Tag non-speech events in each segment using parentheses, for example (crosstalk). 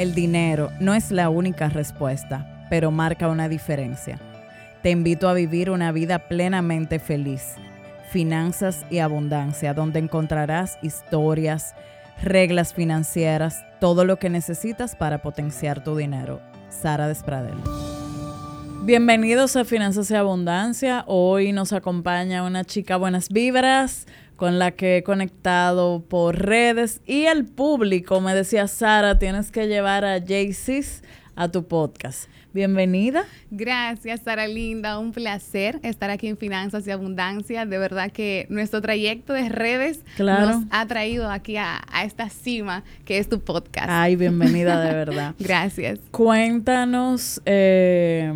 El dinero no es la única respuesta, pero marca una diferencia. Te invito a vivir una vida plenamente feliz, finanzas y abundancia, donde encontrarás historias, reglas financieras, todo lo que necesitas para potenciar tu dinero. Sara Despradel. Bienvenidos a Finanzas y Abundancia. Hoy nos acompaña una chica buenas vibras con la que he conectado por redes y el público me decía, Sara, tienes que llevar a Jaycees a tu podcast. Bienvenida. Gracias, Sara Linda. Un placer estar aquí en Finanzas y Abundancia. De verdad que nuestro trayecto de redes nos ha traído aquí a, esta cima que es tu podcast. Ay, bienvenida de (laughs) verdad. Gracias. Cuéntanos eh,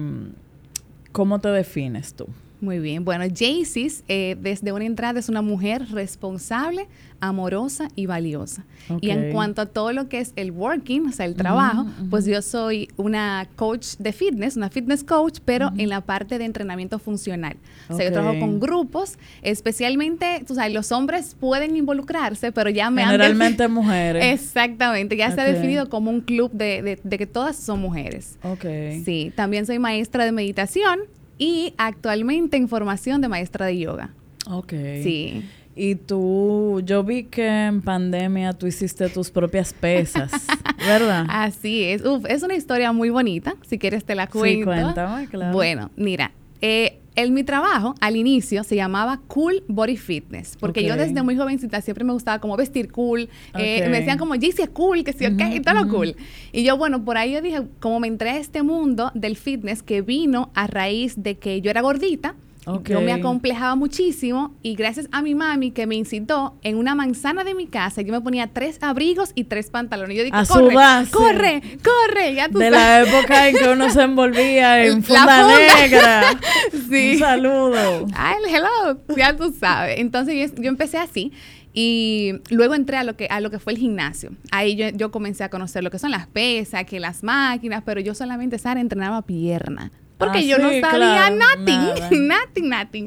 cómo te defines tú. Muy bien. Bueno, Jaycees, eh, desde una entrada, es una mujer responsable, amorosa y valiosa. Y en cuanto a todo lo que es el working, o sea, el trabajo, pues yo soy una coach de fitness, una fitness coach, pero en la parte de entrenamiento funcional. O sea, yo trabajo con grupos, especialmente, tú sabes, los hombres pueden involucrarse, pero ya me Generalmente mujeres. (laughs) Exactamente, ya se ha definido como un club de, de que todas son mujeres. Ok. Sí, también soy maestra de meditación y actualmente en formación de maestra de yoga. Ok. Sí. Y tú, yo vi que en pandemia tú hiciste tus propias pesas, (laughs) ¿verdad? Así es. Uf, es una historia muy bonita. Si quieres te la cuento. Sí, cuéntame, claro. Bueno, mira, eh, en mi trabajo, al inicio, se llamaba Cool Body Fitness, porque yo desde muy jovencita siempre me gustaba como vestir cool. Eh, me decían como, es cool, que sí, ok, y todo lo cool. Y yo, bueno, por ahí yo dije, como me entré a este mundo del fitness que vino a raíz de que yo era gordita, yo me acomplejaba muchísimo y gracias a mi mami que me incitó en una manzana de mi casa, yo me ponía tres abrigos y tres pantalones. Yo dije, corre, corre, corre, ya tú De la época en que uno se envolvía en funda, negra. (laughs) sí. Un saludo. Ay, hello, ya tú sabes. Entonces yo, empecé así. Y luego entré a lo que a lo que fue el gimnasio. Ahí yo, yo, comencé a conocer lo que son las pesas, que las máquinas, pero yo solamente Sara entrenaba pierna porque ah, yo no sabía nothing, (laughs) nothing, nothing.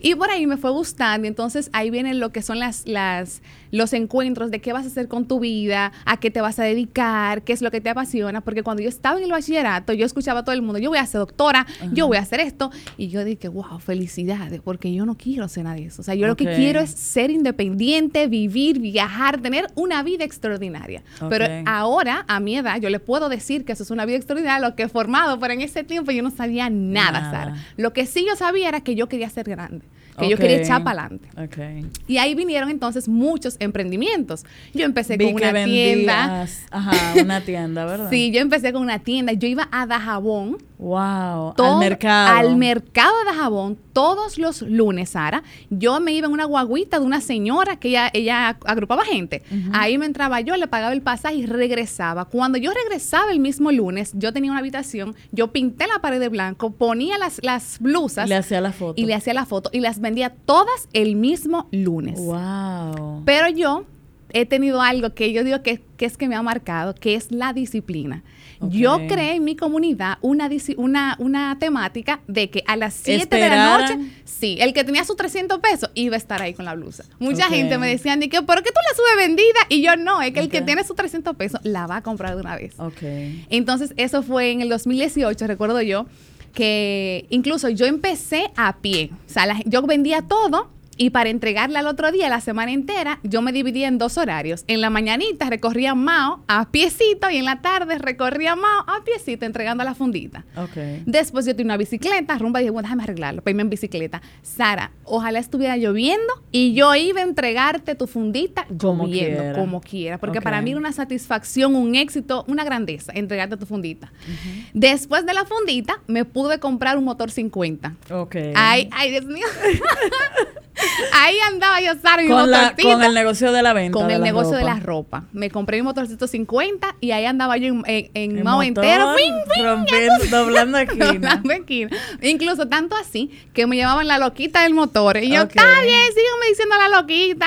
Y por ahí me fue gustando, entonces ahí vienen lo que son las, las, los encuentros de qué vas a hacer con tu vida, a qué te vas a dedicar, qué es lo que te apasiona, porque cuando yo estaba en el bachillerato, yo escuchaba a todo el mundo, yo voy a ser doctora, yo voy a hacer esto, y yo dije, wow, felicidades, porque yo no quiero hacer nada de eso. O sea, yo lo que quiero es ser independiente, vivir, viajar, tener una vida extraordinaria. Pero ahora, a mi edad, yo le puedo decir que eso es una vida extraordinaria, lo que he formado, pero en ese tiempo yo no sabía nada, Sara. Lo que sí yo sabía era que yo quería ser grande que yo quería echar para adelante. Y ahí vinieron entonces muchos emprendimientos. Yo empecé con una tienda. Ajá, una tienda, ¿verdad? (laughs) sí, yo empecé con una tienda. Yo iba a Dajabón. Wow, al mercado. Al mercado de Dajabón todos los lunes, Sara. Yo me iba en una guaguita de una señora que ella, ella agrupaba gente. Ahí me entraba yo, le pagaba el pasaje y regresaba. Cuando yo regresaba el mismo lunes, yo tenía una habitación, yo pinté la pared de blanco, ponía las, las blusas. Le hacía la foto. Y le hacía la foto. Y las vendía todas el mismo lunes. Wow. Pero yo he tenido algo que yo digo que, es que me ha marcado, que es la disciplina. Yo creé en mi comunidad una, una, una temática de que a las 7 de la noche, sí, el que tenía sus 300 pesos iba a estar ahí con la blusa. Mucha gente me decía, que, ¿por qué tú la subes vendida? Y yo no, es que el que tiene sus 300 pesos la va a comprar de una vez. Entonces, eso fue en el 2018, recuerdo yo que incluso yo empecé a pie. O sea, yo vendía todo y para entregarla al otro día, la semana entera, yo me dividía en dos horarios. En la mañanita recorría Mao a piecito y en la tarde recorría Mao a piecito entregando la fundita. Okay. Después yo tenía una bicicleta, rumba y dije, bueno, déjame arreglarlo, para irme en bicicleta. Sara, ojalá estuviera lloviendo y yo iba a entregarte tu fundita como lloviendo, como quiera. Porque para mí era una satisfacción, un éxito, una grandeza entregarte tu fundita. Después de la fundita, me pude comprar un motor 50. Ok. Ay, ay, Dios mío. (laughs) Ahí andaba yo, Sara, mi con, con el negocio de la venta. Con el negocio de la ropa. Me compré mi motorcito 50 y ahí andaba yo en, en, Mao entero. rompiendo, doblando (laughs) esquina. doblando esquina. Incluso tanto así que me llamaban la loquita del motor. Y yo, está bien, sígueme diciendo la loquita.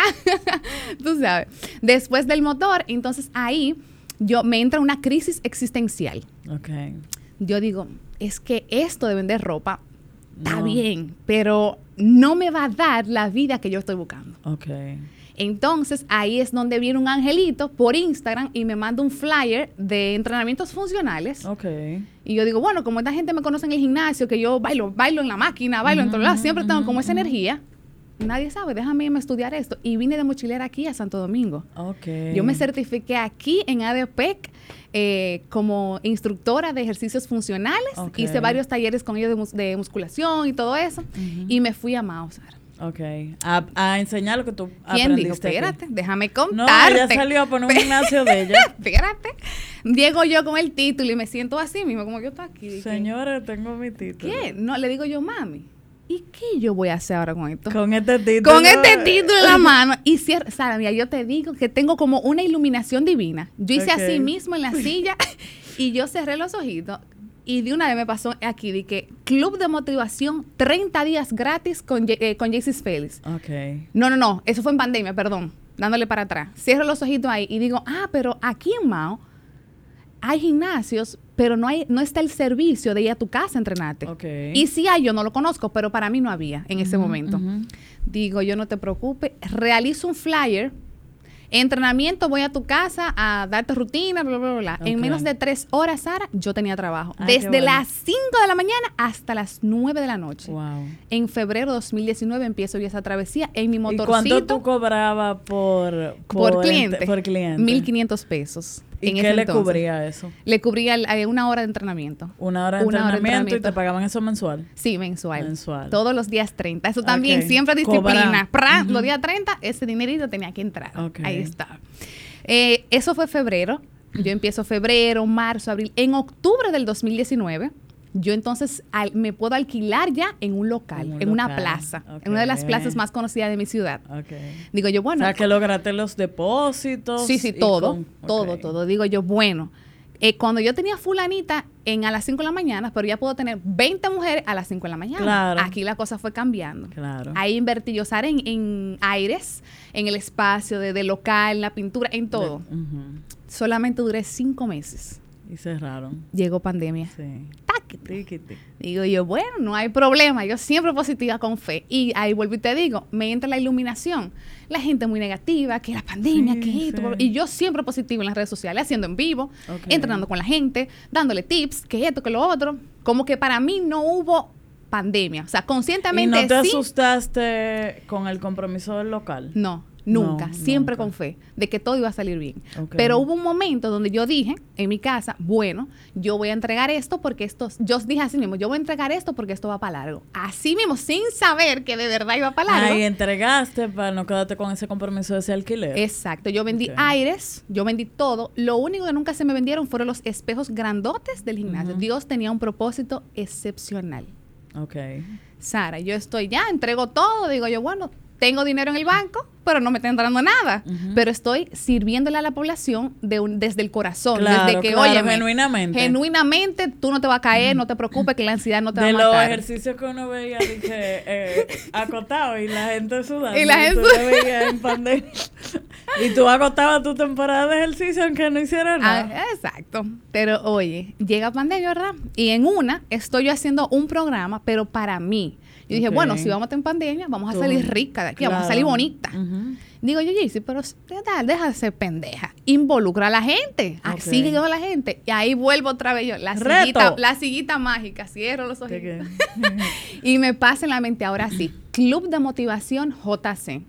(laughs) Tú sabes. Después del motor, entonces ahí yo me entra una crisis existencial. Ok. Yo digo, es que esto de vender ropa está bien, pero no me va a dar la vida que yo estoy buscando. Ok. Entonces ahí es donde viene un angelito por Instagram y me manda un flyer de entrenamientos funcionales. Ok. Y yo digo, bueno, como esta gente me conoce en el gimnasio, que yo bailo, bailo en la máquina, bailo en todos lados, siempre tengo como esa energía. Nadie sabe, déjame irme a estudiar esto. Y vine de mochilera aquí a Santo Domingo. Ok. Yo me certifiqué aquí en ADPEC eh, como instructora de ejercicios funcionales. Ok. Hice varios talleres con ellos de, mus- de musculación y todo eso. Y me fui a Mausar. Ok. A, a enseñar lo que tú ¿Quién dijo? aprendiste aquí. Espérate, déjame No, contarte. ella salió a poner un gimnasio de ella. (laughs) Espérate. Llego yo con el título y me siento así mismo, como yo estoy aquí. Señores, tengo mi título. ¿Qué? No, le digo yo, mami, ¿y qué yo voy a hacer ahora con esto? Con este título. Con este título en la mano. Y cierra, Sara, mira, yo te digo que tengo como una iluminación divina. Yo hice Ok. así mismo en la silla y yo cerré los ojitos. Y de una vez me pasó aquí de que Club de Motivación 30 días gratis con, eh, con Félix. Ok. No, no, no, eso fue en pandemia, perdón, dándole para atrás. Cierro los ojitos ahí y digo, ah, pero aquí en Mao hay gimnasios, pero no, hay, no está el servicio de ir a tu casa a entrenarte. Y si hay, yo no lo conozco, pero para mí no había en ese momento. Digo, yo no te preocupes, realizo un flyer. Entrenamiento, voy a tu casa a darte rutina, bla, bla, bla, bla. En menos de tres horas, Sara, yo tenía trabajo. Ay, qué Desde bueno. las 5 de la mañana hasta las 9 de la noche. Wow. En febrero de 2019 empiezo yo esa travesía en mi ¿Y motorcito. cuánto tú cobrabas por, por, ente- cliente. Por cliente. 1500 pesos. ¿Y en qué ese le entonces. cubría eso? Le cubría eh, una hora de entrenamiento. Una hora de Una hora de entrenamiento, y te pagaban eso mensual. Sí, mensual. Mensual. Todos los días 30. Eso también, siempre disciplina. Pra, Ujú. Los días 30, ese dinerito tenía que entrar. Ahí está. Eh, eso fue febrero. Yo empiezo febrero, marzo, abril. En octubre del 2019, yo entonces al- me puedo alquilar ya en un local, En en, un una plaza, en una de las plazas más conocidas de mi ciudad. Digo yo, bueno, o sea, que lograste los depósitos. Sí, sí, todo, con- todo, todo. Digo yo, bueno, eh, cuando yo tenía fulanita en a las 5 de la mañana, pero ya puedo tener 20 mujeres a las 5 de la mañana. Claro. Aquí la cosa fue cambiando. Claro. Ahí invertí yo, Sara, en, en aires, en el espacio de, de local, en la pintura, en todo. Solamente duré cinco meses. Y cerraron. Llegó pandemia. Sí. Digo yo, bueno, no hay problema. Yo siempre positiva con fe. Y ahí vuelvo y te digo, me entra la iluminación. La gente muy negativa, que la pandemia, Sí, que esto. sí. Y yo siempre positiva en las redes sociales, haciendo en vivo, entrenando con la gente, dándole tips, que esto, que lo otro. Como que para mí no hubo pandemia. O sea, ¿Y conscientemente no te sí. asustaste con el compromiso del local? No, nunca, No, siempre nunca. con fe de que todo iba a salir bien. Pero hubo un momento donde yo dije en mi casa, bueno, yo voy a entregar esto porque esto, yo dije así mismo, yo voy a entregar esto porque esto va para largo. Así mismo, sin saber que de verdad iba para largo. Ahí entregaste para no quedarte con ese compromiso de ese alquiler. Exacto, yo vendí aires, yo vendí todo. Lo único que nunca se me vendieron fueron los espejos grandotes del gimnasio. Dios tenía un propósito excepcional. Ok. Sara, yo estoy ya, entrego todo, digo yo, bueno, tengo dinero en el banco, pero no me está entrando nada. Pero estoy sirviéndole a la población de un- desde el corazón, Claro, desde que, claro, oye, genuinamente. genuinamente tú no te vas a caer, no te preocupes que la ansiedad no te de va a los matar. ejercicios que uno veía dije, eh, acotado y la gente sudando. Y la gente pandemia. y tú acotabas tu temporada de ejercicio aunque no hicieras nada. Ah, exacto. Pero oye, llega pandemia, ¿verdad? Y en una estoy yo haciendo un programa, pero para mí. Yo dije, bueno, si vamos a estar en pandemia, vamos a Tú- salir rica de aquí, vamos a salir bonita. Digo yo, Jaycee, pero deja, deja de ser pendeja. Involucra a la gente. Ok. Sigue yo a la gente. Y ahí vuelvo otra vez yo. La Reto. sillita, la sillita mágica. Cierro los ¿De ojitos. (laughs) Y me pasa en la mente ahora sí. Club de Motivación JC.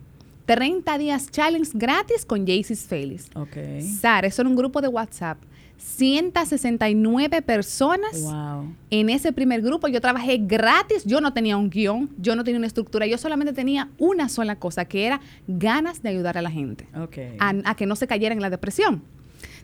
30 días challenge gratis con Jaycee Félix. ok. Sara, eso era un grupo de WhatsApp. 169 personas. Wow. En ese primer grupo yo trabajé gratis, yo no tenía un guion, yo no tenía una estructura, yo solamente tenía una sola cosa, que era ganas de ayudar a la gente, a, a que no se cayera en la depresión.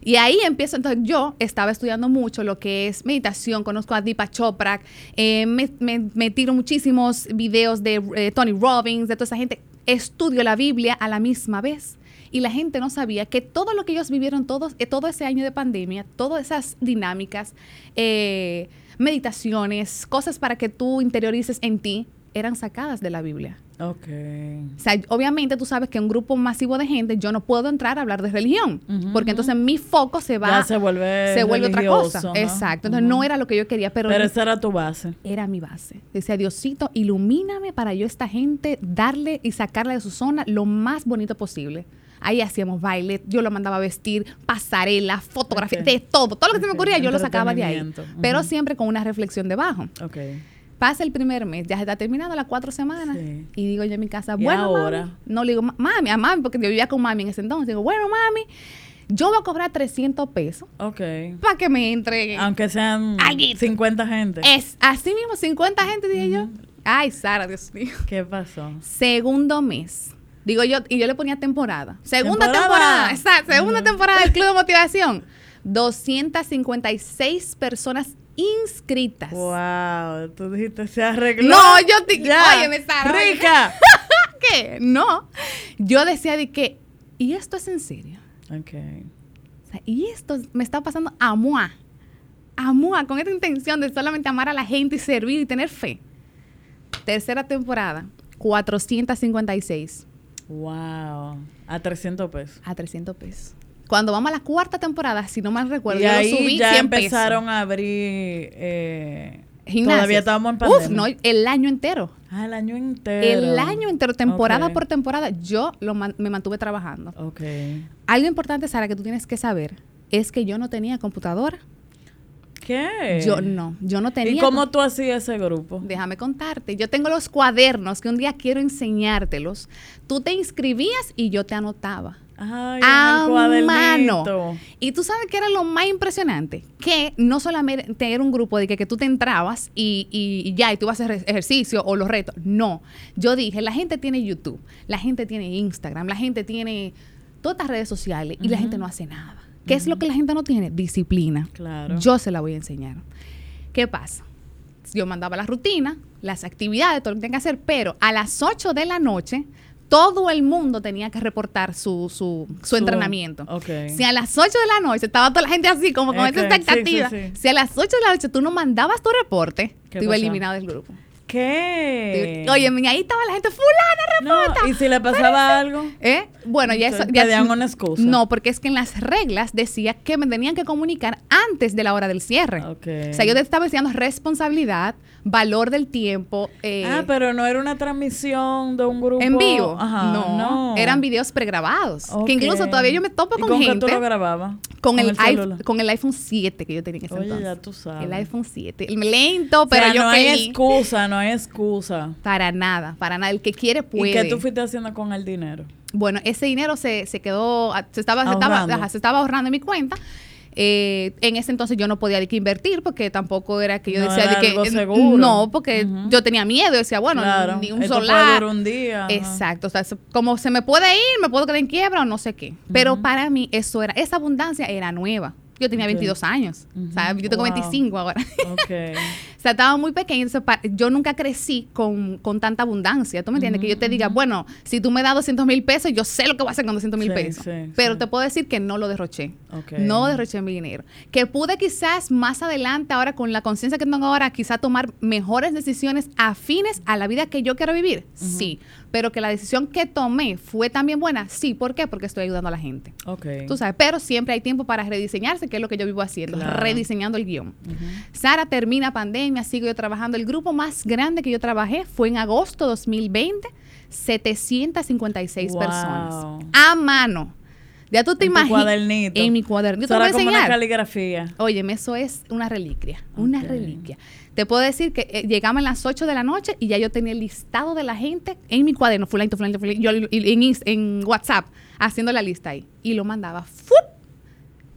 Y ahí empiezo, entonces yo estaba estudiando mucho lo que es meditación, conozco a Deepak Chopra, eh, me, me- me tiro muchísimos videos de eh, Tony Robbins, de toda esa gente, estudio la Biblia a la misma vez. Y la gente no sabía que todo lo que ellos vivieron todos, eh, todo ese año de pandemia, todas esas dinámicas, eh, meditaciones, cosas para que tú interiorices en ti, eran sacadas de la Biblia. Ok. O sea, obviamente tú sabes que un grupo masivo de gente, yo no puedo entrar a hablar de religión, porque entonces mi foco se va, Ya se vuelve se vuelve otra cosa. Exacto. Entonces no era lo que yo quería, pero, Pero esa era tu base. era mi base. Decía, Diosito, ilumíname para yo a esta gente darle y sacarla de su zona lo más bonito posible. Ahí hacíamos baile, yo lo mandaba a vestir, pasarela, fotografía, de todo. Todo lo que se me ocurría, yo lo sacaba de ahí. Pero siempre con una reflexión debajo. Ok. Pasa el primer mes, ya se está terminando las cuatro semanas. Sí. Y digo yo en mi casa, ¿Y bueno, ahora? mami. No le digo, "Ma- mami, a mami, porque yo vivía con mami en ese entonces. Digo, bueno, mami, yo voy a cobrar 300 pesos Ok. para que me entreguen. Aunque sean Alguito. 50 gente. Es así mismo, 50 gente, dije yo. Ay, Sara, Dios mío. ¿Qué pasó? Segundo mes. Digo yo, y yo le ponía temporada. Segunda Temporada. temporada, exacto. Segunda temporada del (laughs) Club de Motivación. 256 personas inscritas. Wow, tú dijiste se arregló. No, yo te- Ya. óyeme, Sara, óyeme. Rica. (laughs) ¿Qué? No. Yo decía de que, ¿y esto es en serio? ok. O sea, y esto me está pasando a moi. A moi, con esta intención de solamente amar a la gente y servir y tener fe. Tercera temporada, 456 Wow. A 300 pesos. a 300 pesos. Cuando vamos a la cuarta temporada, si no mal recuerdo, y yo ahí lo subí ya 100 empezaron a abrir. Eh, Gimnasios. Todavía estábamos en pandemia. Uf, no, el año entero. Ah, el año entero. El año entero, temporada por temporada, yo lo man- me mantuve trabajando. Ok. Algo importante, Sara, que tú tienes que saber es que yo no tenía computadora. ¿Qué? Yo no, yo no tenía. ¿Y cómo tú hacías ese grupo? Déjame contarte. Yo tengo los cuadernos que un día quiero enseñártelos. Tú te inscribías y yo te anotaba. Ay, a mano. Y tú sabes que era lo más impresionante, que no solamente era un grupo de que, que tú te entrabas y, y- y ya, y tú vas a hacer ejercicio o los retos. No, yo dije, la gente tiene YouTube, la gente tiene Instagram, la gente tiene todas estas redes sociales y la gente no hace nada. ¿Qué es lo que la gente no tiene? Disciplina. Claro. Yo se la voy a enseñar. ¿Qué pasa? Yo mandaba la rutina, las actividades, todo lo que tenía que hacer, pero a las 8 de la noche todo el mundo tenía que reportar su, su, su Su- entrenamiento. ok. Si a las 8 de la noche estaba toda la gente así, como con Ok, esa expectativa, sí, sí. si a las 8 de la noche tú no mandabas tu reporte, ¿Qué te iba eliminado del grupo. ¿Qué? Oye, ahí estaba la gente, fulana, reporta. No, ¿y si le pasaba algo? ¿Eh? Bueno, ya eso. Ya, pedían una excusa. No, porque es que en las reglas decía que me tenían que comunicar antes de la hora del cierre. Ok. O sea, yo te estaba diciendo responsabilidad, valor del tiempo. eh, ah, pero no era una transmisión de un grupo. en vivo. Ajá, no, no. eran videos pregrabados. Que incluso todavía yo me topo ¿Y con, con qué gente. tú lo grababas? con, el, con el iPhone 7 que yo tenía en ese Oye, entonces. ya tú sabes. El iPhone 7. El lento, O sea, pero yo no hay excusa, no hay excusa. Para nada, para nada. El que quiere puede. ¿Y qué tú fuiste haciendo con el dinero? Bueno, ese dinero se, se quedó, ah, se estaba, se estaba, se estaba ahorrando en mi cuenta. Eh, en ese entonces yo no podía de que invertir porque tampoco era que yo No decía de que eh, seguro. no porque yo tenía miedo decía bueno claro. ni un Esto puede solar durar un día. exacto o sea se- como se me puede ir me puedo quedar en quiebra o no sé qué pero para mí eso era esa abundancia era nueva yo tenía Ok. 22 años o sea yo tengo Wow. 25 ahora Ok. (laughs) sea, estaba muy pequeña, yo nunca crecí con, con tanta abundancia. ¿Tú me entiendes? que yo te diga, bueno, si tú me das 200 mil pesos, yo sé lo que voy a hacer con 200 mil Sí, pesos. sí, Pero sí. te puedo decir que no lo derroché. No derroché mi dinero. Que pude quizás más adelante, ahora con la conciencia que tengo ahora, quizás tomar mejores decisiones afines a la vida que yo quiero vivir. Sí. Pero que la decisión que tomé fue también buena. Sí. ¿Por qué? Porque estoy ayudando a la gente. Tú sabes, pero siempre hay tiempo para rediseñarse, que es lo que yo vivo haciendo, Claro. rediseñando el guion. Sara termina pandemia, sigo yo trabajando. El grupo más grande que yo trabajé fue en agosto 2020, 756 Wow. personas. A mano. Ya tú te En imaginas. cuadernito. En mi cuadernito. Yo te voy a era como una caligrafía. Óyeme, eso es una reliquia, una reliquia. Te puedo decir que eh, llegamos a las 8 de la noche y ya yo tenía el listado de la gente en mi cuaderno, fulanito, fulanito, fulanito, yo en WhatsApp, haciendo la lista ahí. Y lo mandaba. ¡fup!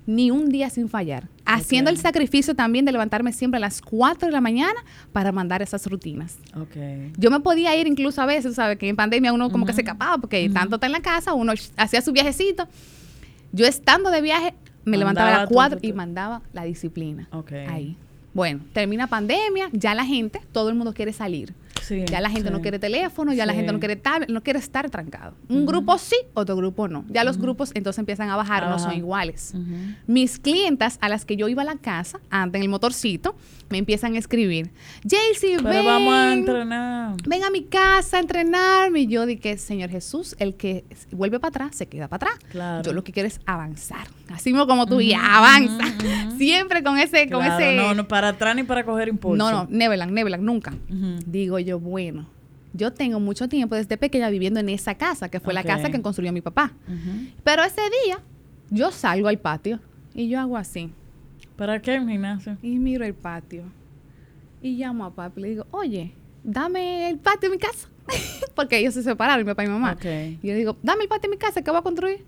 Ni un día sin fallar. Haciendo el sacrificio también de levantarme siempre a las 4 de la mañana para mandar esas rutinas. Ok. Yo me podía ir incluso a veces, ¿sabes? Que en pandemia uno como que se escapaba porque tanto está en la casa, uno hacía su viajecito. Yo estando de viaje, me levantaba a las tu- 4 tu- y mandaba la disciplina. Ok. Ahí. Bueno, termina pandemia, ya la gente, todo el mundo quiere salir. Sí, ya la gente sí. no quiere teléfono, ya la gente no quiere tablet, no quiere estar trancado. Un grupo sí, otro grupo no. Ya los grupos entonces empiezan a bajar, no son iguales. Mis clientas a las que yo iba a la casa, antes en el motorcito, me empiezan a escribir, Jaycee, Pero ven, vamos a entrenar. ven a mi casa a entrenarme. Y yo dije, Señor Jesús, el que vuelve para atrás, se queda para atrás. Claro. Yo lo que quiero es avanzar. Así mismo como tú, y avanza. Siempre con ese, con ese... no, no para atrás ni para coger impulso. No, no, Neverland, Neverland, nunca. Digo yo, bueno, yo tengo mucho tiempo desde pequeña viviendo en esa casa, que fue la casa que construyó mi papá. Pero ese día, yo salgo al patio y yo hago así. ¿Para qué gimnasio? Y miro el patio. Y llamo a papi y le digo, oye, dame el patio de mi casa. (laughs) Porque ellos se separaron, mi papá y mi mamá. Y yo digo, dame el patio de mi casa que voy a construir.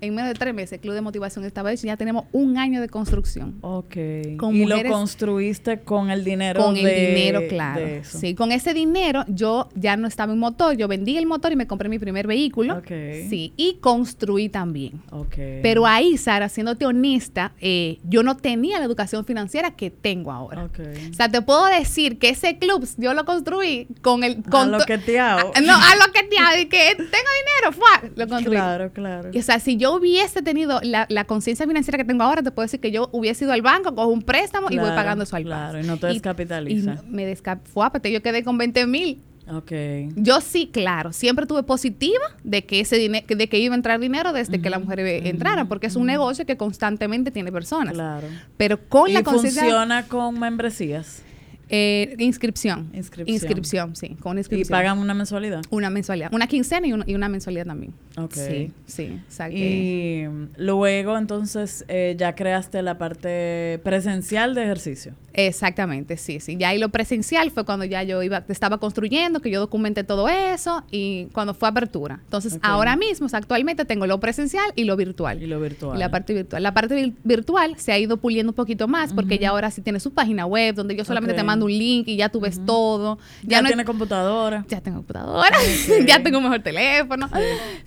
En menos de tres meses, el Club de Motivación estaba hecho y ya tenemos un año de construcción. Ok. Con y mujeres- lo construiste con el dinero Con el dinero, claro. de eso. Sí, con ese dinero yo ya no estaba en motor, yo vendí el motor y me compré mi primer vehículo. Ok. Sí, y construí también. Ok. Pero ahí, Sara, siéndote honesta, eh, yo no tenía la educación financiera que tengo ahora. Ok. O sea, te puedo decir que ese club yo lo construí con el... A Con lo to- que te hago. No, a lo que te hago, y que tengo dinero, ¡fua! lo construí. Claro, claro. Y, O sea, si yo hubiese tenido la, la conciencia financiera que tengo ahora, te puedo decir que yo hubiese ido al banco, cojo un préstamo y voy Claro, pagando eso al claro, paso. y no te descapitaliza. Y no- me descapitaliza. Yo quedé con 20 mil. Ok. Yo sí, claro, siempre tuve positiva de que ese dinero, de que iba a entrar dinero desde que la mujer eh, entrara, porque es un negocio que constantemente tiene personas. Claro. Pero con ¿Y la conciencia funciona con membresías? Eh, inscripción. Inscripción. Inscripción, sí, con ¿Y inscripción. pagan una mensualidad? una mensualidad, una quincena y una, y una mensualidad también. Ok. Sí, sí. O sea que- Y luego, entonces, eh, ya creaste la parte presencial de ejercicio. Exactamente, sí, sí. Ya ahí lo presencial fue cuando ya yo iba, estaba construyendo, que yo documenté todo eso y cuando fue apertura. Entonces, ahora mismo, o sea, actualmente tengo lo presencial y lo virtual. Y lo virtual. Y la parte virtual. La parte vir- virtual se ha ido puliendo un poquito más porque ya ahora sí tiene su página web donde yo solamente te mando un link y ya tú ves todo. Ya, Ya, no tiene computadora. ya tengo computadora, (laughs) ya tengo un mejor teléfono.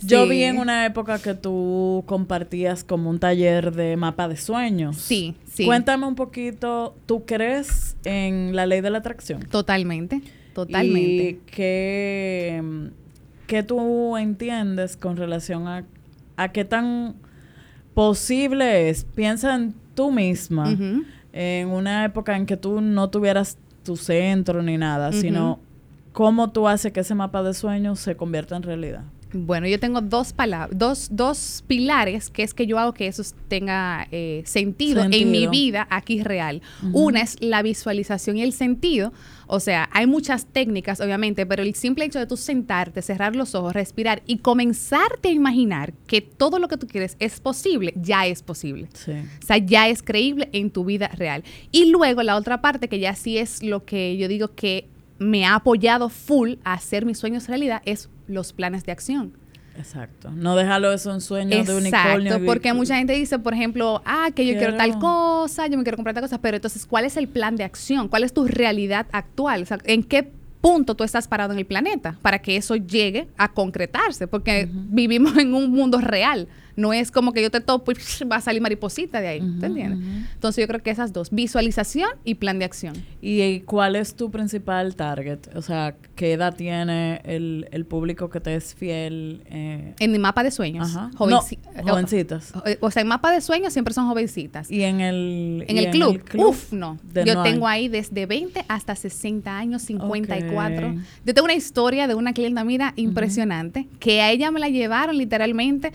Yo vi en una época que tú compartías como un taller de mapa de sueños. Sí, sí. Cuéntame un poquito, ¿tú crees en la ley de la atracción? Totalmente, totalmente. ¿Y qué, qué tú entiendes con relación a, a qué tan posible es? Piensa en tú misma, en una época en que tú no tuvieras tu centro ni nada, sino cómo tú haces que ese mapa de sueños se convierta en realidad. Bueno, yo tengo dos palabras, dos, dos pilares que es que yo hago que eso tenga eh, sentido, en mi vida aquí real. Una es la visualización y el sentido. O sea, hay muchas técnicas, obviamente, pero el simple hecho de tú sentarte, cerrar los ojos, respirar y comenzarte a imaginar que todo lo que tú quieres es posible, ya es posible. Sí. O sea, ya es creíble en tu vida real. Y luego la otra parte, que ya sí es lo que yo digo que me ha apoyado full a hacer mis sueños realidad, es los planes de acción. Exacto. No déjalo eso en sueños de unicornio. Exacto, porque mucha gente dice, por ejemplo, ah, que yo quiero, tal cosa, yo me quiero comprar tal cosa, pero entonces, ¿cuál es el plan de acción? ¿Cuál es tu realidad actual? O sea, ¿en qué punto tú estás parado en el planeta para que eso llegue a concretarse? Porque vivimos en un mundo real. No es como que yo te topo y va a salir mariposita de ahí. ¿Te entiendes? Entonces yo creo que esas dos, visualización y plan de acción. ¿Y eh, cuál es tu principal target? O sea, ¿qué edad tiene el, el público que te es fiel? eh, En mi mapa de sueños. Ajá. jovenci- No, jovencitas. O, o sea, en mapa de sueños siempre son jovencitas. Y en el, En y el club, uf, no. Yo no tengo ahí desde 20 hasta 60 años, 54. Ok. Yo tengo una historia de una clienta, mira, impresionante, que a ella me la llevaron literalmente.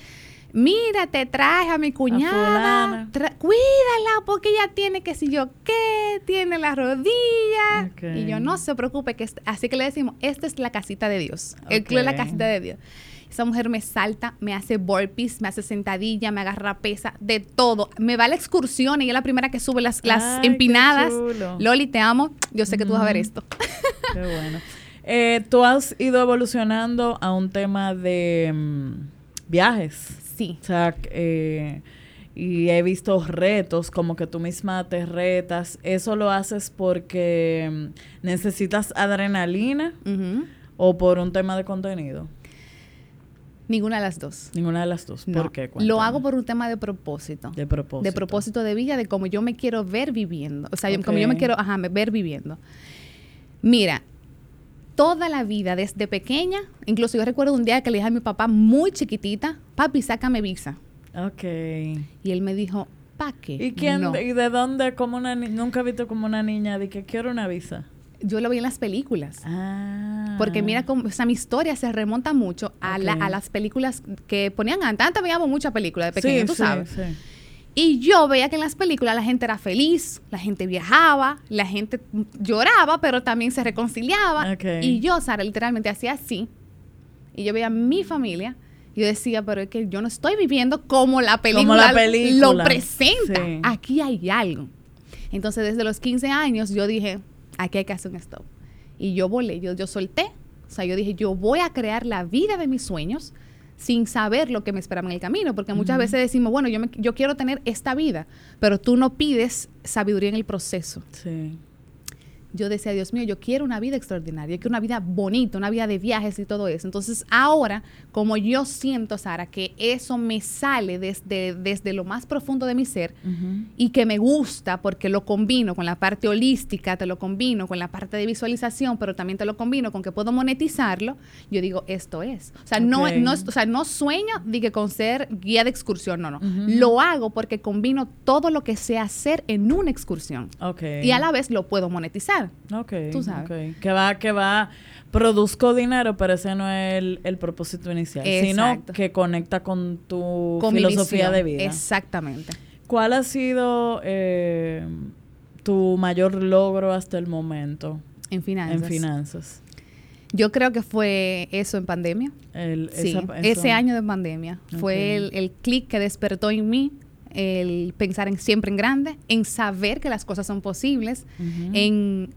Mira, te traje a mi cuñada. tra- cuídala porque ella tiene que si yo qué, tiene la rodilla. Y yo no se preocupe, que es- así que le decimos, esta es la casita de Dios. El club es la casita de Dios. Esa mujer me salta, me hace burpees, me hace sentadilla, me agarra pesa, de todo. Me va a la excursión y es la primera que sube las, las Ay, empinadas. Loli, te amo. Yo sé que tú vas a ver esto. Qué bueno. Eh, tú has ido evolucionando a un tema de mm, viajes. Sí. O sea, eh, y he visto retos, como que tú misma te retas. ¿Eso lo haces porque mm, necesitas adrenalina o por un tema de contenido? Ninguna de las dos. Ninguna de las dos. No. ¿Por qué? Lo hago por un tema de propósito. De propósito. De propósito de vida, de cómo yo me quiero ver viviendo. O sea, yo- como yo me quiero ajá, ver viviendo. Mira, toda la vida, desde pequeña, incluso yo recuerdo un día que le dije a mi papá muy chiquitita, papi, sácame visa. Ok. Y él me dijo, ¿pa' qué? ¿Y quién, No. y de dónde, como una, nunca he visto como una niña de que quiero una visa? Yo lo vi en las películas. Ah. Porque mira, cómo, o sea, mi historia se remonta mucho a, la- a las películas que ponían antes. Antes veíamos muchas películas de Sí, pequeño, tú sí, sabes. sí. Y yo veía que en las películas la gente era feliz, la gente viajaba, la gente lloraba, pero también se reconciliaba. Y yo, Sara, literalmente hacía así. Y yo veía a mi familia. Y yo decía, pero es que yo no estoy viviendo como la película, la película. lo presenta. Sí. Aquí hay algo. Entonces, desde los 15 años, yo dije, aquí hay que hacer un stop. Y yo volé, yo, yo solté. O sea, yo dije, yo voy a crear la vida de mis sueños sin saber lo que me esperaba en el camino, porque muchas veces decimos, bueno, yo, me- yo quiero tener esta vida, pero tú no pides sabiduría en el proceso. Sí. Yo decía, Dios mío, yo quiero una vida extraordinaria, yo quiero una vida bonita, una vida de viajes y todo eso. Entonces, ahora, como yo siento, Sara, que eso me sale desde, desde lo más profundo de mi ser, Ujú. y que me gusta porque lo combino con la parte holística, te lo combino con la parte de visualización, pero también te lo combino con que puedo monetizarlo, yo digo, esto es. O sea, no, no, o sea, no sueño de que con ser guía de excursión, no, no. Ujú. Lo hago porque combino todo lo que sé hacer en una excursión. Ok. Y a la vez lo puedo monetizar. Ok. Tú sabes. Que va, que va, produzco dinero, pero ese no es el, el propósito inicial, sino que conecta con tu Con filosofía de vida. Exactamente. ¿Cuál ha sido eh, tu mayor logro hasta el momento En finanzas. en finanzas? Yo creo que fue eso en pandemia. El- Sí, esa- ese año de pandemia fue el, el clic que despertó en mí, el pensar en siempre en grande, en saber que las cosas son posibles, en,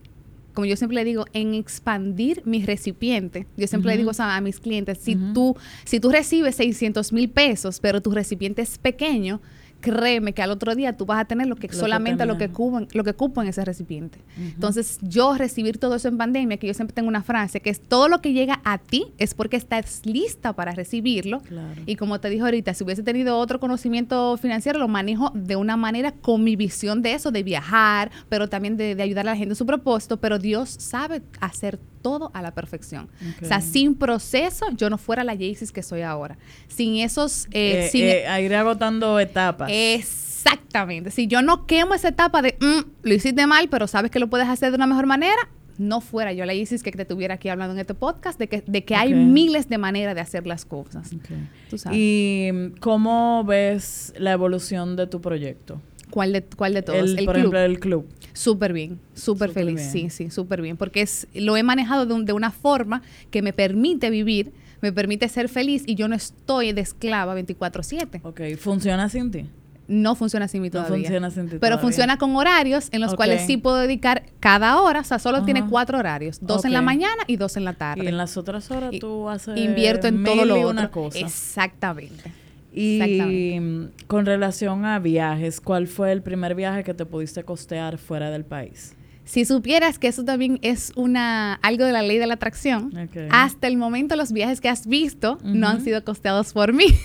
como yo siempre le digo, en expandir mi recipiente. Yo siempre le digo a, a mis clientes, si, tú, si tú recibes 600 mil pesos, pero tu recipiente es pequeño, créeme que al otro día tú vas a tener lo que Lo que solamente lo que cupo, lo que cupo en ese recipiente. Entonces, yo recibir todo eso en pandemia, que yo siempre tengo una frase, que es todo lo que llega a ti es porque estás lista para recibirlo. Claro. Y como te dije ahorita, si hubiese tenido otro conocimiento financiero, lo manejo de una manera con mi visión de eso, de viajar, pero también de, de ayudar a la gente en su propósito. Pero Dios sabe hacer todo a la perfección. O sea, sin proceso, yo no fuera la Jaycees que soy ahora. Sin esos... eh, Eh, sin, eh, a ir agotando etapas. Exactamente. Si yo no quemo esa etapa de "Mm, lo hiciste mal, pero sabes que lo puedes hacer de una mejor manera, no fuera yo la Isis que te tuviera aquí hablando en este podcast de que, de que hay miles de maneras de hacer las cosas. Ok. Tú sabes. ¿Y cómo ves la evolución de tu proyecto? ¿Cuál de, cuál de todos? El, El, por club. ejemplo, el club. Súper bien, súper feliz. bien. Sí, sí, súper bien. Porque es, lo he manejado de, un- de una forma que me permite vivir, me permite ser feliz y yo no estoy de esclava 24-7. Ok, ¿funciona sin ti? No funciona mi No todavía. funciona sin ti Pero todavía. funciona con horarios en los cuales sí puedo dedicar cada hora, o sea, solo tiene cuatro horarios, dos en la mañana y dos en la tarde. Y en las otras horas Y- tú haces Invierto en todo lo y otro. una cosa. Exactamente. Y mm, con relación a viajes, ¿cuál fue el primer viaje que te pudiste costear fuera del país? Si supieras que eso también es una algo de la ley de la atracción, hasta el momento los viajes que has visto no han sido costeados por mí. (laughs)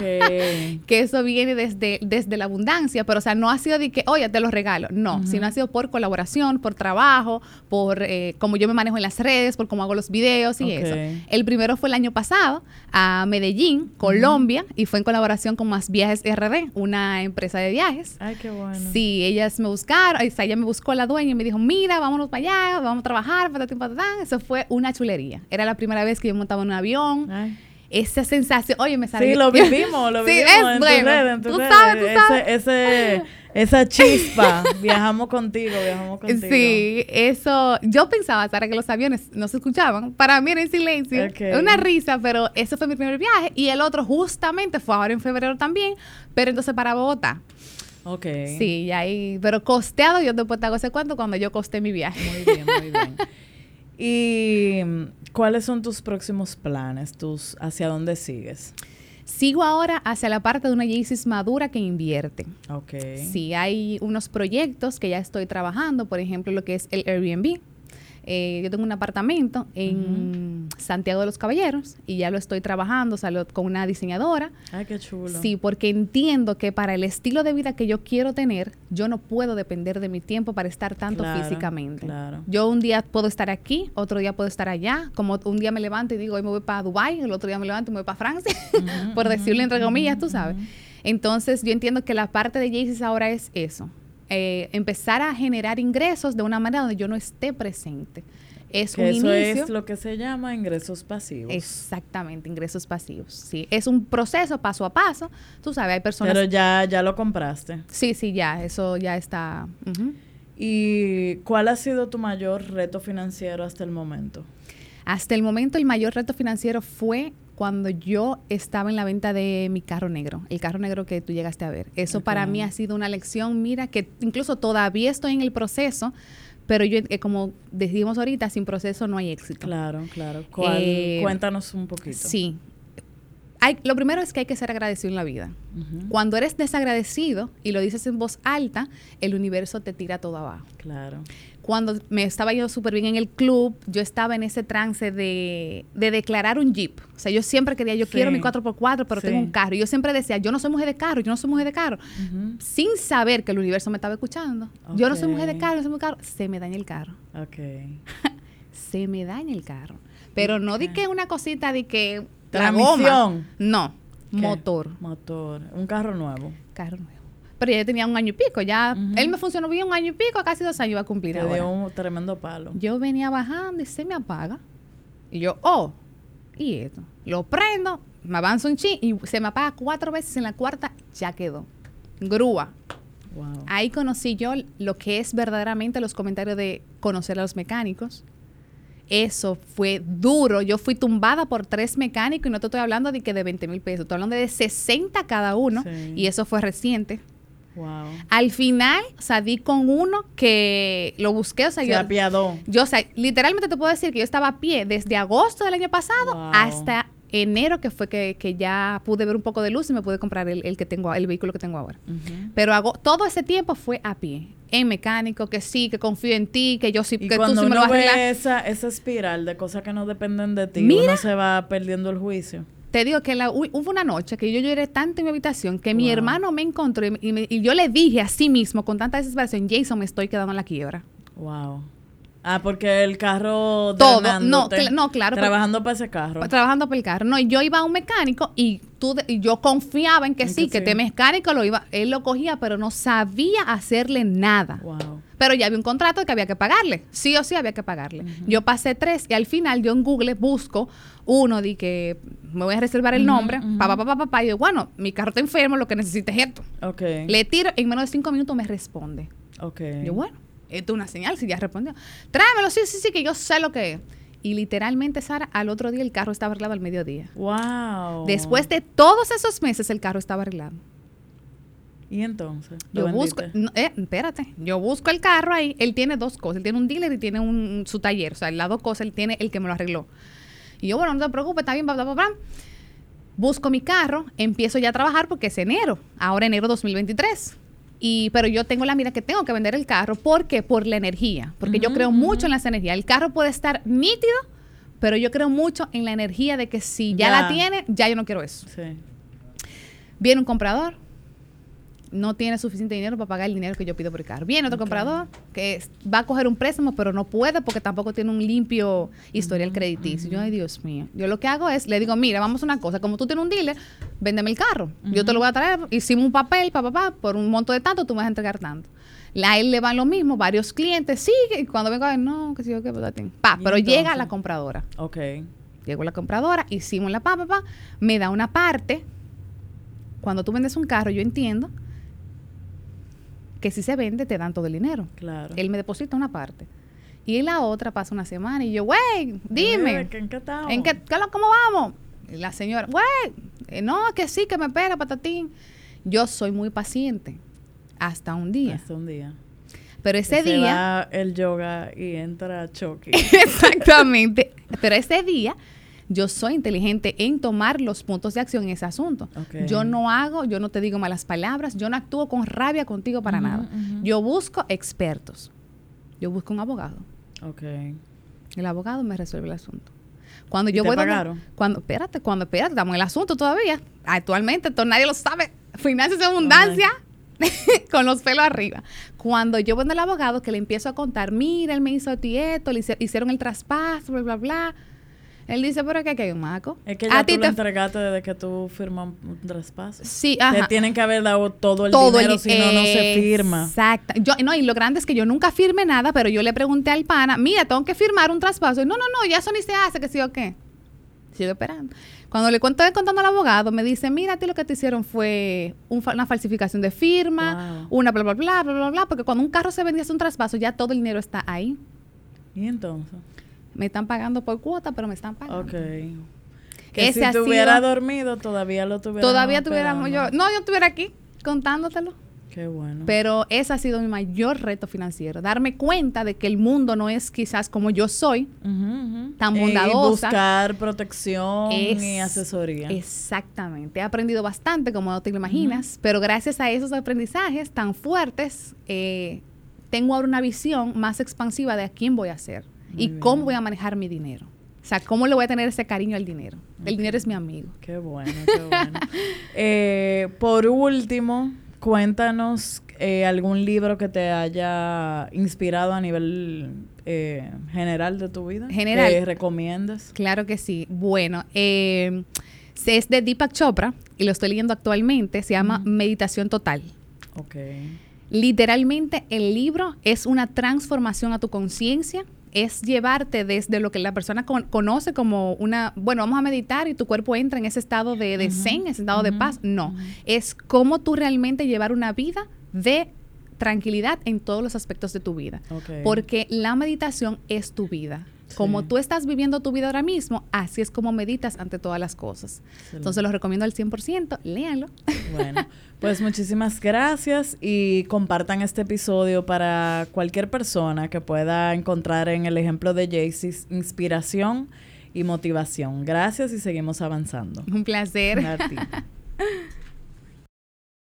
Que eso viene desde, desde la abundancia, pero o sea, no ha sido de que, oye, te lo regalo, no, sino ha sido por colaboración, por trabajo, por eh, cómo yo me manejo en las redes, por cómo hago los videos y eso. El primero fue el año pasado a Medellín, Colombia, y fue en colaboración con Más Viajes RD, una empresa de viajes. Ay, qué bueno. Sí, ellas me buscaron, o sea, ella me buscó la dueña y me dijo, mira, vámonos para allá, vamos a trabajar, patatín, patatán. Eso fue una chulería. Era la primera vez que yo montaba en un avión. Ay. Esa sensación, oye, me salió. (laughs) Sí, lo vivimos, lo Sí, vivimos es en tu bueno. red, en tu Tú red. sabes, tú sabes. Ese, ese, esa chispa. viajamos contigo, viajamos (laughs) contigo. Sí, eso. Yo pensaba, Sara, que los aviones no se escuchaban. Para mí era en silencio. Ok. Una risa, pero ese fue mi primer viaje. Y el otro, justamente, fue ahora en febrero también, pero entonces para Bogotá. Ok. Sí, y ahí. Pero costeado, yo después te hago ese cuento cuando yo costé mi viaje. Muy bien, muy bien. (laughs) ¿Y mm, cuáles son tus próximos planes? Tus, ¿Hacia dónde sigues? Sigo ahora hacia la parte de una Yeezus madura que invierte. Ok. Sí, hay unos proyectos que ya estoy trabajando, por ejemplo, lo que es el Airbnb. Eh, yo tengo un apartamento en Santiago de los Caballeros y ya lo estoy trabajando o sea, lo- con una diseñadora. Ay, qué chulo. Sí, porque entiendo que para el estilo de vida que yo quiero tener, yo no puedo depender de mi tiempo para estar tanto Claro, físicamente. claro. Yo un día puedo estar aquí, otro día puedo estar allá, como un día me levanto y digo, hoy me voy para Dubái, el otro día me levanto y me voy para Francia, (laughs) por decirlo entre comillas, tú sabes. Entonces, yo entiendo que la parte de Jaycees ahora es eso, eh, empezar a generar ingresos de una manera donde yo no esté presente. Es Que un eso inicio. es lo que se llama ingresos pasivos. Exactamente, ingresos pasivos. Sí, es un proceso paso a paso. Tú sabes, hay personas. Pero ya, ya lo compraste. sí, sí, ya, eso ya está. ¿Y cuál ha sido tu mayor reto financiero hasta el momento? Hasta el momento, el mayor reto financiero fue cuando yo estaba en la venta de mi carro negro, el carro negro que tú llegaste a ver. Eso para mí ha sido una lección, mira, que incluso todavía estoy en el proceso, pero yo, eh, como decimos ahorita, sin proceso no hay éxito. Claro, claro. Eh, Cuéntanos un poquito. Sí. Hay, lo primero es que hay que ser agradecido en la vida. Cuando eres desagradecido y lo dices en voz alta, el universo te tira todo abajo. Claro. Cuando me estaba yendo súper bien en el club, yo estaba en ese trance de, de declarar un Jeep. O sea, yo siempre quería, yo Sí. quiero mi 4x4, pero Sí. tengo un carro. Y yo siempre decía, yo no soy mujer de carro, yo no soy mujer de carro. Sin saber que el universo me estaba escuchando. Yo no soy mujer de carro, yo soy mujer de carro. Se me daña el carro. Ok. (laughs) Se me daña el carro. Pero no di que una cosita de que... la goma. No, ¿Qué? motor. Motor. Un carro nuevo. Carro nuevo. Pero ya tenía un año y pico, ya. Él me funcionó bien un año y pico, casi dos años iba a cumplir Te ahora. dio un tremendo palo. Yo venía bajando y se me apaga. Y yo, oh, ¿y esto? Lo prendo, me avanzo un chin y se me apaga cuatro veces. En la cuarta ya quedó. Grúa. Wow. Ahí conocí yo lo que es verdaderamente los comentarios de conocer a los mecánicos. Eso fue duro. Yo fui tumbada por tres mecánicos y no te estoy hablando de que de 20 mil pesos. Estoy hablando de 60 cada uno. Sí. Y eso fue reciente. Wow. Al final, di con uno que lo busqué. O sea, Se yo, apiadó. yo, o sea, literalmente te puedo decir que yo estaba a pie desde agosto del año pasado Wow. hasta enero, que fue que, que ya pude ver un poco de luz y me pude comprar el, el que tengo, el vehículo que tengo ahora. Pero hago, todo ese tiempo fue a pie, en mecánico, que sí, que confío en ti, que yo sí, Y que tú cuando sí me lo a esa, esa espiral de cosas que no dependen de ti, Mira. uno se va perdiendo el juicio. Te digo que la- hu- hubo una noche que yo lloré tanto en mi habitación que mi hermano me encontró y, y me- y yo le dije a sí mismo con tanta desesperación, Jason, me estoy quedando en la quiebra. Wow. Ah, porque el carro Todo. No, cl- no, claro, Trabajando para ese carro. trabajando por el carro. No, y yo iba a un mecánico y tú de- y yo confiaba en que En sí, que que sí. este mecánico lo iba, él lo cogía, pero no sabía hacerle nada. Wow. Pero ya había un contrato que había que pagarle. Sí o sí había que pagarle. Yo pasé tres y al final yo en Google busco uno de que me voy a reservar el nombre, ujú. pa, pa, pa, pa, pa, pa, y digo, bueno, mi carro está enfermo, lo que necesita es esto. Le tiro, en menos de cinco minutos me responde. ok. Yo, bueno, esto es una señal, si ya respondió. Tráemelo, sí, sí, sí, que yo sé lo que es. Y literalmente, Sara, al otro día el carro estaba arreglado al mediodía. Wow. Después de todos esos meses, el carro estaba arreglado. Y entonces. ¿lo Yo busco, no, eh, espérate, yo busco el carro ahí, él tiene dos cosas, él tiene un dealer y tiene un, su taller, o sea, las dos cosas, él tiene el que me lo arregló. Y yo, bueno, no te preocupes, está bien, bla, bla, bla, bla. Busco mi carro, empiezo ya a trabajar porque es enero, ahora enero 2023. Y, pero yo tengo la mira que tengo que vender el carro. ¿Por qué? Por la energía. Porque yo creo mucho en las energías. El carro puede estar nítido, pero yo creo mucho en la energía de que si ya, Ya. la tiene, ya yo no quiero eso. Sí. Viene un comprador, no tiene suficiente dinero para pagar el dinero que yo pido por el carro. Viene otro comprador que va a coger un préstamo, pero no puede porque tampoco tiene un limpio historial crediticio. Yo, ay, Dios mío. Yo lo que hago es, le digo, mira, vamos a una cosa, como tú tienes un dealer, véndeme el carro. Yo te lo voy a traer, hicimos un papel, pa, pa, pa, por un monto de tanto, tú me vas a entregar tanto. A él le van lo mismo, varios clientes, sigue, y cuando vengo a ver, no, que sí, que patatín. Pa, ¿Y pero llega la compradora. Ok. Llegó la compradora, hicimos la pa, pa, pa, me da una parte. Cuando tú vendes un carro, yo entiendo que si se vende, te dan todo el dinero. Claro. Él me deposita una parte. Y en la otra pasa una semana y yo, güey, dime, ¿En qué estamos? ¿en qué, ¿cómo vamos? Y la señora, güey, eh, no, que sí, que me espera, patatín. Yo soy muy paciente hasta un día. Hasta un día. Pero ese Se día... va el yoga y entra Chucky. (laughs) Exactamente. Pero ese día yo soy inteligente en tomar los puntos de acción en ese asunto. Ok. Yo no hago, yo no te digo malas palabras, yo no actúo con rabia contigo para Ujú, nada. ujú. Yo busco expertos. Yo busco un abogado. ok. El abogado me resuelve el asunto. Cuando ¿Y yo te voy donde- pagaron? cuando, espérate, cuando, espérate, estamos en el asunto todavía. Actualmente, esto nadie lo sabe. Finanzas de abundancia. (laughs) con los pelos arriba. Cuando yo voy donde el abogado que le empiezo a contar, mira, él me hizo esto y esto, le hicieron el traspaso, bla, bla, bla. Él dice, pero que aquí hay un maco. Es que ya a tú lo te entregaste desde que tú firmas un traspaso. Sí, Te ajá. tienen que haber dado todo el todo dinero, el si no, no se firma. Exacto. Yo, no, y lo grande es que yo nunca firme nada, pero yo le pregunté al pana, mira, tengo que firmar un traspaso. Y, no, no, no, ya eso ni se hace, que sí o qué. Sigo esperando. Cuando le cuento contando al abogado, me dice, mira, a ti lo que te hicieron fue un una falsificación de firma, Wow. una bla, bla, bla, bla, bla, bla, porque cuando un carro se vendía hace un traspaso, ya todo el dinero está ahí. Y entonces, Me están pagando por cuota, pero me están pagando. ok. Que Ese si hubiera sido- dormido, todavía lo tuviéramos Todavía tuviéramos yo, no, yo estuviera aquí contándotelo. Qué bueno. Pero ese ha sido mi mayor reto financiero, darme cuenta de que el mundo no es quizás como yo soy, tan Y bondadosa. buscar protección Es- y asesoría. Exactamente. He aprendido bastante, como no te lo imaginas, pero gracias a esos aprendizajes tan fuertes, eh, tengo ahora una visión más expansiva de a quién voy a ser Muy y bien. cómo voy a manejar mi dinero. O sea, cómo le voy a tener ese cariño al dinero. El dinero es mi amigo. Qué bueno, qué bueno. (laughs) Eh, por último, cuéntanos eh, algún libro que te haya inspirado a nivel eh, general de tu vida. General. Que recomiendas. Claro que sí. Bueno, eh, es de Deepak Chopra y lo estoy leyendo actualmente. Se llama Meditación Total. Ok. Literalmente el libro es una transformación a tu conciencia, es llevarte desde lo que la persona con- conoce como una, bueno, vamos a meditar y tu cuerpo entra en ese estado de, de zen, ese estado de paz. No, es cómo tú realmente llevar una vida de tranquilidad en todos los aspectos de tu vida. Porque la meditación es tu vida. Como Sí. tú estás viviendo tu vida ahora mismo, así es como meditas ante todas las cosas. Entonces lo recomiendo al 100%, léanlo. (laughs) Bueno, pues muchísimas gracias y compartan este episodio para cualquier persona que pueda encontrar en el ejemplo de Jaycee inspiración y motivación. Gracias y seguimos avanzando. Un placer. (laughs)